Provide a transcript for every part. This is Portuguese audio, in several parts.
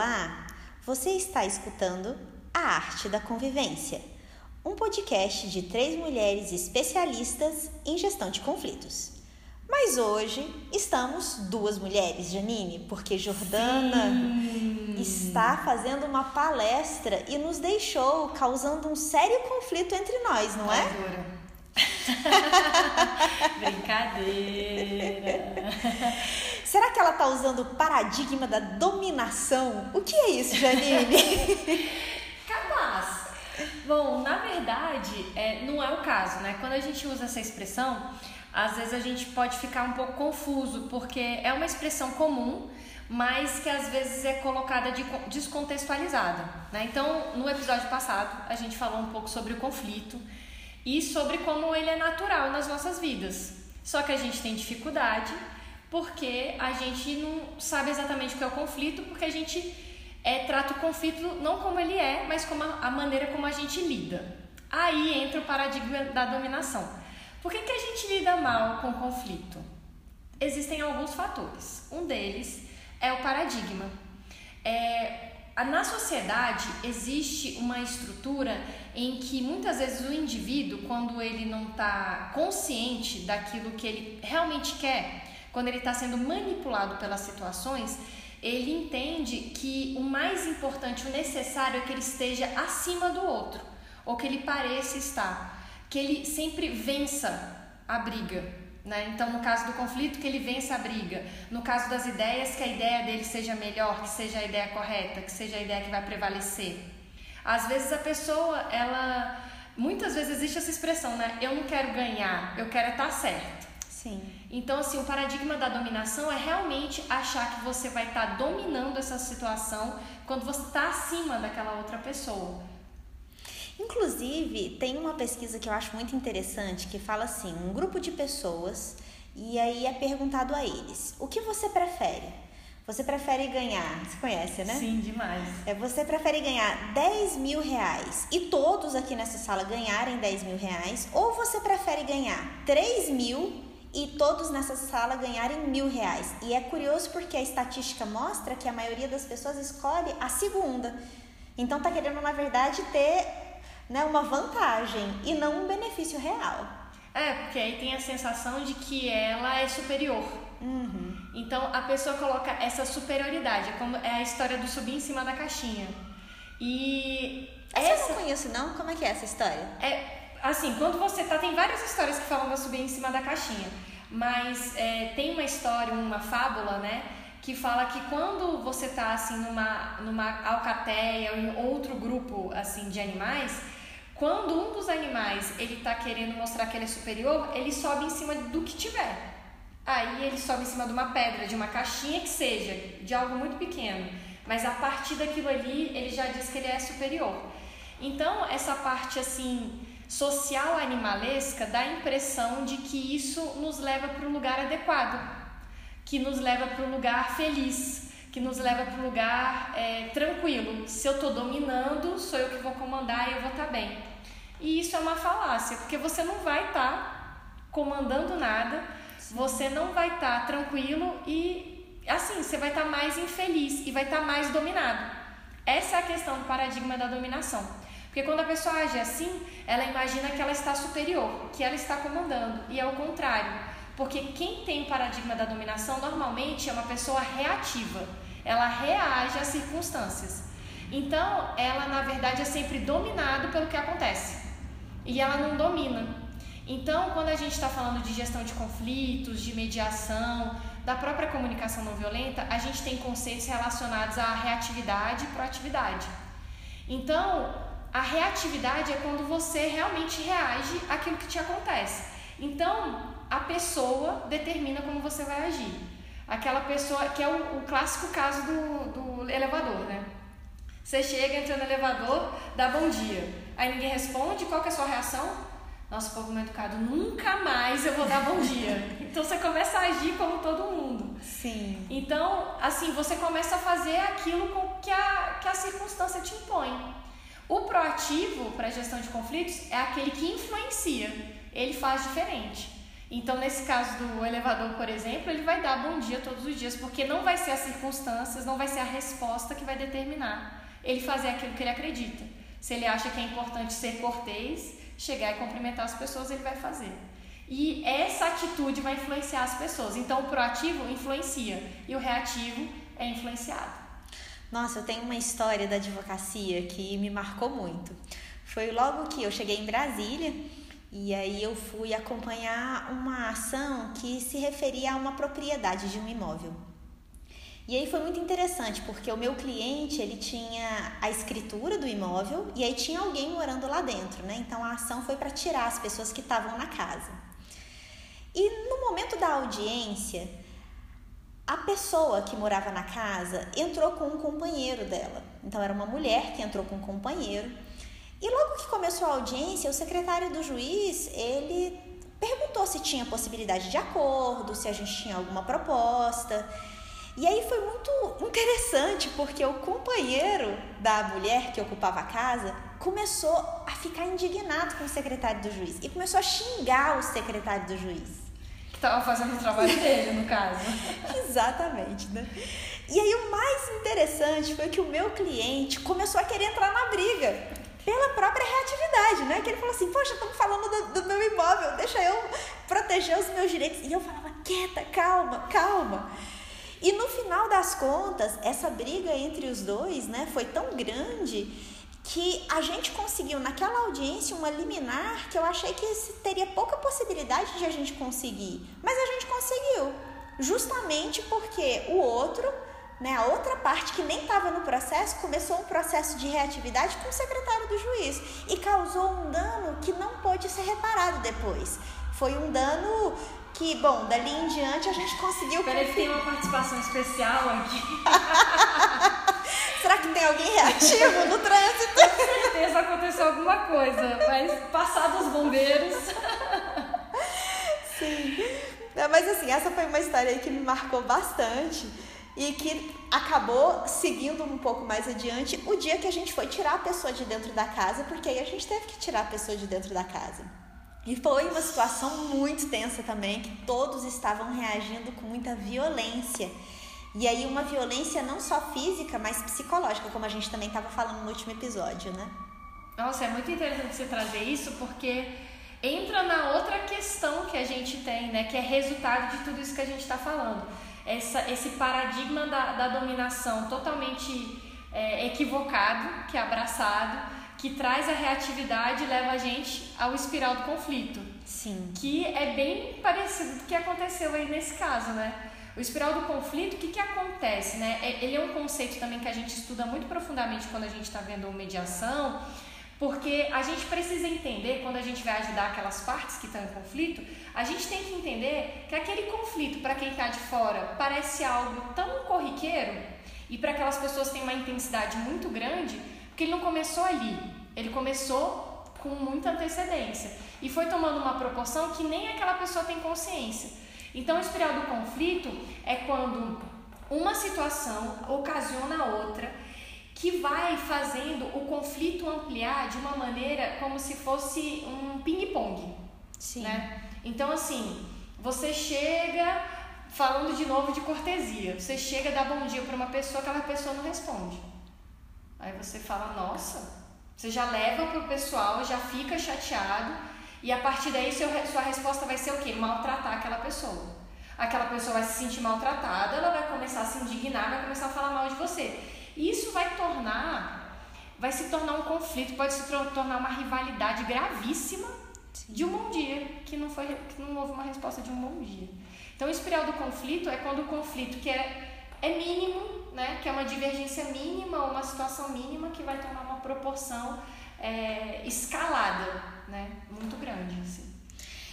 Olá! Você está escutando A Arte da Convivência, um podcast de três mulheres especialistas em gestão de conflitos. Mas hoje estamos duas mulheres, Janine, porque Jordana Sim. está fazendo uma palestra e nos deixou causando um sério conflito entre nós, não é? Adoro. Brincadeira. Será que ela está usando o paradigma da dominação? O que é isso, Janine? Capaz. Bom, na verdade, é, não é o caso, né? Quando a gente usa essa expressão, às vezes a gente pode ficar um pouco confuso, porque é uma expressão comum, mas que às vezes é colocada de, descontextualizada. Né? Então, no episódio passado, a gente falou um pouco sobre o conflito e sobre como ele é natural nas nossas vidas. Só que a gente tem dificuldade porque a gente não sabe exatamente o que é o conflito, porque a gente é, trata o conflito não como ele é, mas como a, a maneira como a gente lida. Aí entra o paradigma da dominação. Por que, que a gente lida mal com o conflito? Existem alguns fatores. Um deles é o paradigma. É, na sociedade existe uma estrutura em que muitas vezes o indivíduo, quando ele não está consciente daquilo que ele realmente quer, quando ele está sendo manipulado pelas situações, ele entende que o mais importante, o necessário é que ele esteja acima do outro, ou que ele pareça estar, que ele sempre vença a briga. Né? Então, no caso do conflito, que ele vença a briga. No caso das ideias, que a ideia dele seja melhor, que seja a ideia correta, que seja a ideia que vai prevalecer. Às vezes a pessoa, ela. Muitas vezes existe essa expressão, né? Eu não quero ganhar, eu quero estar certo. Sim. Então, assim, o paradigma da dominação é realmente achar que você vai estar dominando essa situação quando você está acima daquela outra pessoa. Inclusive, tem uma pesquisa que eu acho muito interessante que fala assim: um grupo de pessoas, e aí é perguntado a eles: o que você prefere? Você prefere ganhar, você conhece, né? Sim, demais. É, você prefere ganhar 10 mil reais e todos aqui nessa sala ganharem 10 mil reais, ou você prefere ganhar 3 mil e todos nessa sala ganharem mil reais? E é curioso porque a estatística mostra que a maioria das pessoas escolhe a segunda. Então tá querendo, na verdade, ter né, uma vantagem e não um benefício real. É, porque aí tem a sensação de que ela é superior. Uhum. Então a pessoa coloca essa superioridade, é como é a história do subir em cima da caixinha. E essa, essa eu não conheço não. Como é que é essa história? É assim, quando você tá tem várias histórias que falam da subir em cima da caixinha, mas é, tem uma história, uma fábula, né? que fala que quando você tá assim numa numa alcateia ou em outro grupo assim de animais, quando um dos animais ele tá querendo mostrar que ele é superior, ele sobe em cima do que tiver. Aí ele sobe em cima de uma pedra, de uma caixinha que seja, de algo muito pequeno. Mas a partir daquilo ali, ele já diz que ele é superior. Então, essa parte assim social animalesca dá a impressão de que isso nos leva para um lugar adequado, que nos leva para um lugar feliz, que nos leva para um lugar é, tranquilo. Se eu estou dominando, sou eu que vou comandar e eu vou estar tá bem. E isso é uma falácia, porque você não vai estar tá comandando nada, você não vai estar tá tranquilo e assim, você vai estar tá mais infeliz e vai estar tá mais dominado. Essa é a questão do paradigma da dominação. Porque quando a pessoa age assim, ela imagina que ela está superior, que ela está comandando, e é o contrário. Porque quem tem o paradigma da dominação normalmente é uma pessoa reativa. Ela reage às circunstâncias. Então, ela na verdade é sempre dominado pelo que acontece. E ela não domina. Então, quando a gente está falando de gestão de conflitos, de mediação, da própria comunicação não violenta, a gente tem conceitos relacionados à reatividade e proatividade. Então, a reatividade é quando você realmente reage àquilo que te acontece. Então, a pessoa determina como você vai agir. Aquela pessoa que é o, o clássico caso do, do elevador, né? Você chega, entra no elevador, dá bom dia. Aí ninguém responde, qual que é a sua reação? Nosso povo mal educado, nunca mais eu vou dar bom dia. Então você começa a agir como todo mundo. Sim. Então, assim, você começa a fazer aquilo que a, que a circunstância te impõe. O proativo para gestão de conflitos é aquele que influencia, ele faz diferente. Então, nesse caso do elevador, por exemplo, ele vai dar bom dia todos os dias, porque não vai ser as circunstâncias, não vai ser a resposta que vai determinar ele fazer aquilo que ele acredita. Se ele acha que é importante ser cortês, chegar e cumprimentar as pessoas, ele vai fazer. E essa atitude vai influenciar as pessoas. Então, o proativo influencia e o reativo é influenciado. Nossa, eu tenho uma história da advocacia que me marcou muito. Foi logo que eu cheguei em Brasília e aí eu fui acompanhar uma ação que se referia a uma propriedade de um imóvel. E aí foi muito interessante, porque o meu cliente, ele tinha a escritura do imóvel e aí tinha alguém morando lá dentro, né? Então a ação foi para tirar as pessoas que estavam na casa. E no momento da audiência, a pessoa que morava na casa entrou com um companheiro dela. Então era uma mulher que entrou com um companheiro. E logo que começou a audiência, o secretário do juiz, ele perguntou se tinha possibilidade de acordo, se a gente tinha alguma proposta. E aí foi muito interessante, porque o companheiro da mulher que ocupava a casa começou a ficar indignado com o secretário do juiz e começou a xingar o secretário do juiz. Estava fazendo o trabalho dele, no caso. Exatamente, né? E aí o mais interessante foi que o meu cliente começou a querer entrar na briga pela própria reatividade, né? Que ele falou assim, poxa, estamos falando do, do, meu imóvel, deixa eu proteger os meus direitos. E eu falava, quieta, calma, calma. E no final das contas, essa briga entre os dois, né, foi tão grande que a gente conseguiu naquela audiência uma liminar que eu achei que teria pouca possibilidade de a gente conseguir, mas a gente conseguiu, justamente porque o outro né? A outra parte que nem estava no processo começou um processo de reatividade com o secretário do juiz e causou um dano que não pôde ser reparado depois. Foi um dano que, bom, dali em diante a gente conseguiu. Peraí, tem uma participação especial aqui. Tem alguém reativo no trânsito? Com certeza aconteceu alguma coisa, mas passados os bombeiros. Sim. Mas assim, essa foi uma história que me marcou bastante e que acabou seguindo um pouco mais adiante o dia que a gente foi tirar a pessoa de dentro da casa, porque aí a gente teve que tirar a pessoa de dentro da casa. E foi uma situação muito tensa também, que todos estavam reagindo com muita violência. E aí uma violência não só física, mas psicológica, como a gente também estava falando no último episódio, né? Nossa, é muito interessante você trazer isso, porque entra na outra questão que a gente tem, né? Que é resultado de tudo isso que a gente está falando essa, esse paradigma da, da dominação totalmente é, equivocado, que é abraçado, que traz a reatividade e leva a gente ao espiral do conflito. Sim. Que é bem parecido com o que aconteceu aí nesse caso, né? O espiral do conflito, o que, que acontece, né? É, ele é um conceito também que a gente estuda muito profundamente quando a gente está vendo mediação, porque a gente precisa entender, quando a gente vai ajudar aquelas partes que estão em conflito, a gente tem que entender que aquele conflito, para quem está de fora, parece algo tão corriqueiro e para aquelas pessoas tem uma intensidade muito grande, porque ele não começou ali, ele começou com muita antecedência e foi tomando uma proporção que nem aquela pessoa tem consciência. Então, o espiral do conflito é quando uma situação ocasiona outra que vai fazendo o conflito ampliar de uma maneira como se fosse um ping-pong. Sim. Né? Então, assim, você chega falando de novo de cortesia. Você chega, dá bom dia para uma pessoa, aquela pessoa não responde. Aí você fala, nossa, você já leva para o pessoal, já fica chateado, e a partir daí seu, sua resposta vai ser o quê? Maltratar aquela pessoa. Aquela pessoa vai se sentir maltratada, ela vai começar a se indignar, vai começar a falar mal de você. Isso vai tornar, vai se tornar um conflito, pode se tornar uma rivalidade gravíssima Sim. de um bom dia, que não, foi, que não houve uma resposta de um bom dia. Então, o espiral do conflito é quando o conflito que é, é mínimo, né, que é uma divergência mínima uma situação mínima que vai tomar uma proporção é, escalada, né, muito grande. Assim.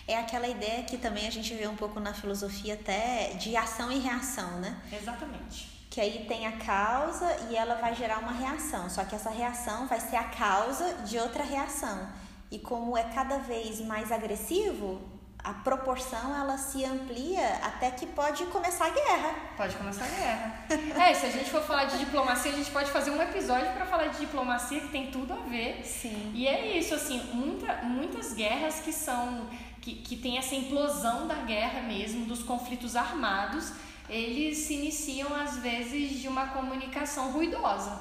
É aquela ideia que também a gente vê um pouco na filosofia até de ação e reação, né? Exatamente que aí tem a causa e ela vai gerar uma reação, só que essa reação vai ser a causa de outra reação. E como é cada vez mais agressivo, a proporção ela se amplia até que pode começar a guerra. Pode começar a guerra. é, se a gente for falar de diplomacia, a gente pode fazer um episódio para falar de diplomacia que tem tudo a ver. Sim. E é isso, assim, muita, muitas guerras que são que, que tem essa implosão da guerra mesmo, dos conflitos armados, eles se iniciam às vezes de uma comunicação ruidosa.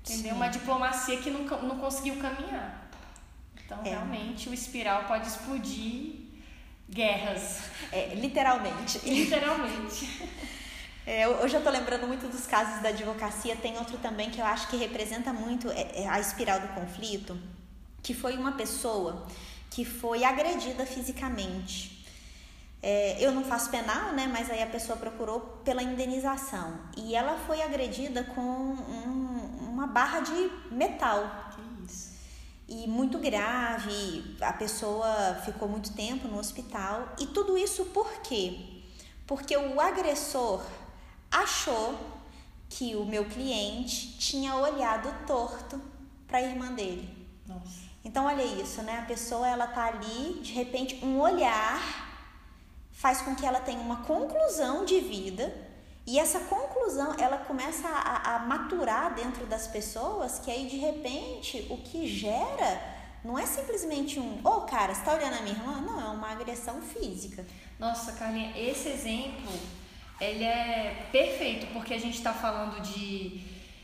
Entendeu? Sim. Uma diplomacia que não, não conseguiu caminhar. Então, é. realmente, o espiral pode explodir guerras. É, literalmente. Literalmente. É, hoje eu estou lembrando muito dos casos da advocacia. Tem outro também que eu acho que representa muito é, é a espiral do conflito, que foi uma pessoa que foi agredida fisicamente. É, eu não faço penal, né? Mas aí a pessoa procurou pela indenização. E ela foi agredida com um, uma barra de metal e muito grave, a pessoa ficou muito tempo no hospital. E tudo isso por quê? Porque o agressor achou que o meu cliente tinha olhado torto para a irmã dele. Nossa. Então olha isso, né? A pessoa ela tá ali, de repente um olhar faz com que ela tenha uma conclusão de vida e essa conclusão, ela começa a, a, maturar dentro das pessoas, que aí de repente o que gera não é simplesmente um, ô oh, cara, você tá olhando a minha irmã? Não, é uma agressão física. Nossa, Carlinha, esse exemplo, ele é perfeito, porque a gente está falando de,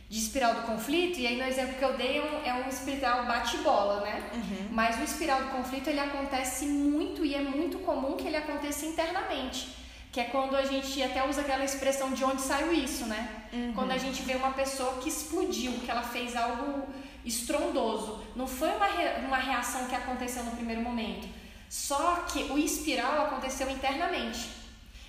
de espiral do conflito, e aí no exemplo que eu dei é um, é um espiral bate-bola, né? Uhum. Mas o espiral do conflito, ele acontece muito, e é muito comum que ele aconteça internamente que é quando a gente até usa aquela expressão de onde saiu isso, né? Uhum. Quando a gente vê uma pessoa que explodiu, que ela fez algo estrondoso. Não foi uma, re, uma reação que aconteceu no primeiro momento. Só que o espiral aconteceu internamente.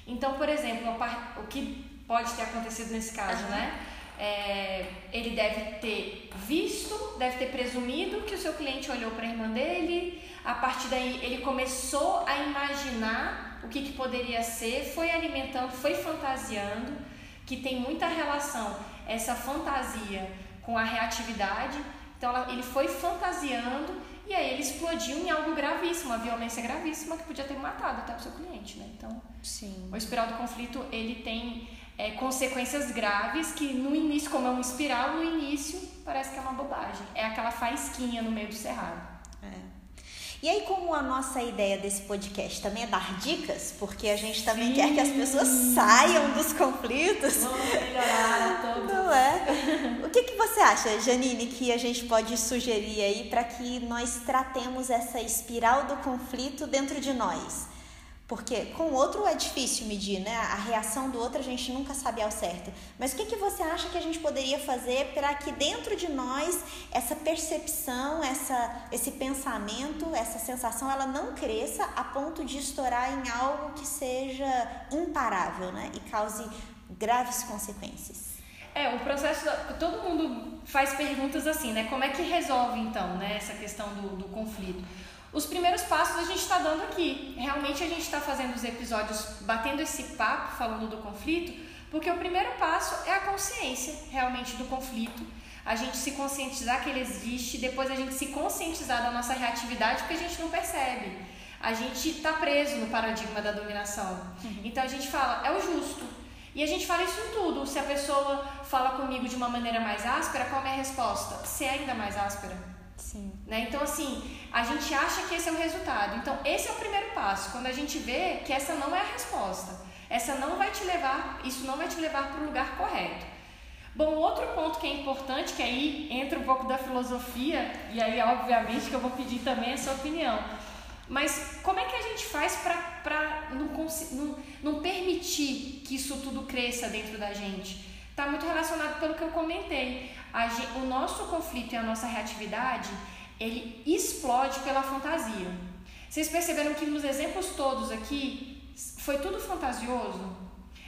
Então, por exemplo, o que pode ter acontecido nesse caso, uhum. né? É, ele deve ter visto, deve ter presumido que o seu cliente olhou para a irmã dele. A partir daí, ele começou a imaginar o que, que poderia ser, foi alimentando, foi fantasiando, que tem muita relação essa fantasia com a reatividade. Então ela, ele foi fantasiando e aí ele explodiu em algo gravíssimo, uma violência gravíssima que podia ter matado até o seu cliente, né? Então, Sim. o espiral do conflito ele tem é, consequências graves que no início, como é uma espiral, no início parece que é uma bobagem. É aquela faísquinha no meio do cerrado. É. E aí, como a nossa ideia desse podcast também é dar dicas, porque a gente também Sim. quer que as pessoas saiam dos conflitos. Vamos melhorar todos. Não é? O que, que você acha, Janine, que a gente pode sugerir aí para que nós tratemos essa espiral do conflito dentro de nós? Porque com o outro é difícil medir, né? A reação do outro a gente nunca sabe ao certo. Mas o que, que você acha que a gente poderia fazer para que dentro de nós essa percepção, essa, esse pensamento, essa sensação, ela não cresça a ponto de estourar em algo que seja imparável, né? E cause graves consequências? É, o processo. Todo mundo faz perguntas assim, né? Como é que resolve então, né? Essa questão do, do conflito. Os primeiros passos a gente está dando aqui. Realmente a gente está fazendo os episódios batendo esse papo, falando do conflito, porque o primeiro passo é a consciência realmente do conflito. A gente se conscientizar que ele existe, depois a gente se conscientizar da nossa reatividade, porque a gente não percebe. A gente está preso no paradigma da dominação. Uhum. Então a gente fala, é o justo. E a gente fala isso em tudo. Se a pessoa fala comigo de uma maneira mais áspera, qual é a minha resposta? Ser ainda mais áspera. Sim. Né? Então, assim, a gente acha que esse é o resultado. Então, esse é o primeiro passo. Quando a gente vê que essa não é a resposta, essa não vai te levar, isso não vai te levar para o lugar correto. Bom, outro ponto que é importante, que aí entra um pouco da filosofia, e aí, obviamente, que eu vou pedir também a sua opinião. Mas como é que a gente faz para não, não, não permitir que isso tudo cresça dentro da gente? Está muito relacionado pelo que eu comentei. Gente, o nosso conflito e a nossa reatividade, ele explode pela fantasia. Vocês perceberam que nos exemplos todos aqui foi tudo fantasioso?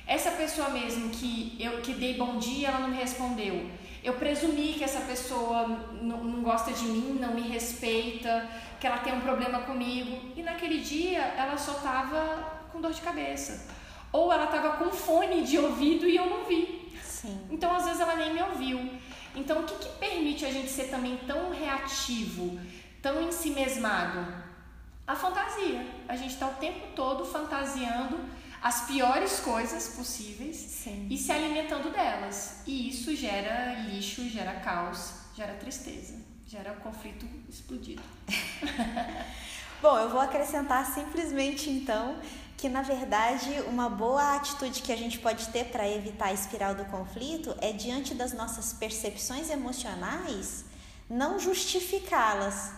Essa pessoa mesmo que eu que dei bom dia, ela não me respondeu. Eu presumi que essa pessoa não, não gosta de mim, não me respeita, que ela tem um problema comigo. E naquele dia ela só estava com dor de cabeça. Ou ela estava com fone de ouvido e eu não vi. Sim. Então às vezes ela nem me ouviu. Então, o que, que permite a gente ser também tão reativo, tão ensimesmado? A fantasia. A gente está o tempo todo fantasiando as piores coisas possíveis Sim. e se alimentando delas. E isso gera lixo, gera caos, gera tristeza, gera conflito explodido. Bom, eu vou acrescentar simplesmente então que na verdade uma boa atitude que a gente pode ter para evitar a espiral do conflito é diante das nossas percepções emocionais não justificá-las,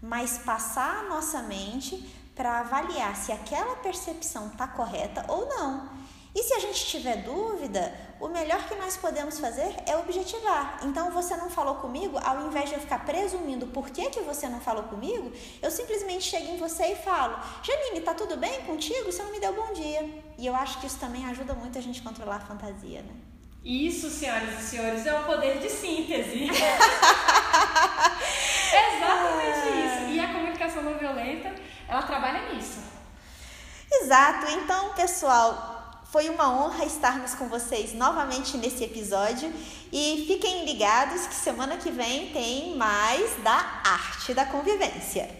mas passar a nossa mente para avaliar se aquela percepção está correta ou não. E se a gente tiver dúvida, o melhor que nós podemos fazer é objetivar. Então, você não falou comigo, ao invés de eu ficar presumindo por que, que você não falou comigo, eu simplesmente chego em você e falo: Janine, tá tudo bem contigo? Você não me deu bom dia. E eu acho que isso também ajuda muito a gente controlar a fantasia, né? Isso, senhoras e senhores, é um poder de síntese. Exatamente isso. E a comunicação não violenta, ela trabalha nisso. Exato. Então, pessoal, foi uma honra estarmos com vocês novamente nesse episódio e fiquem ligados que semana que vem tem mais da arte da convivência.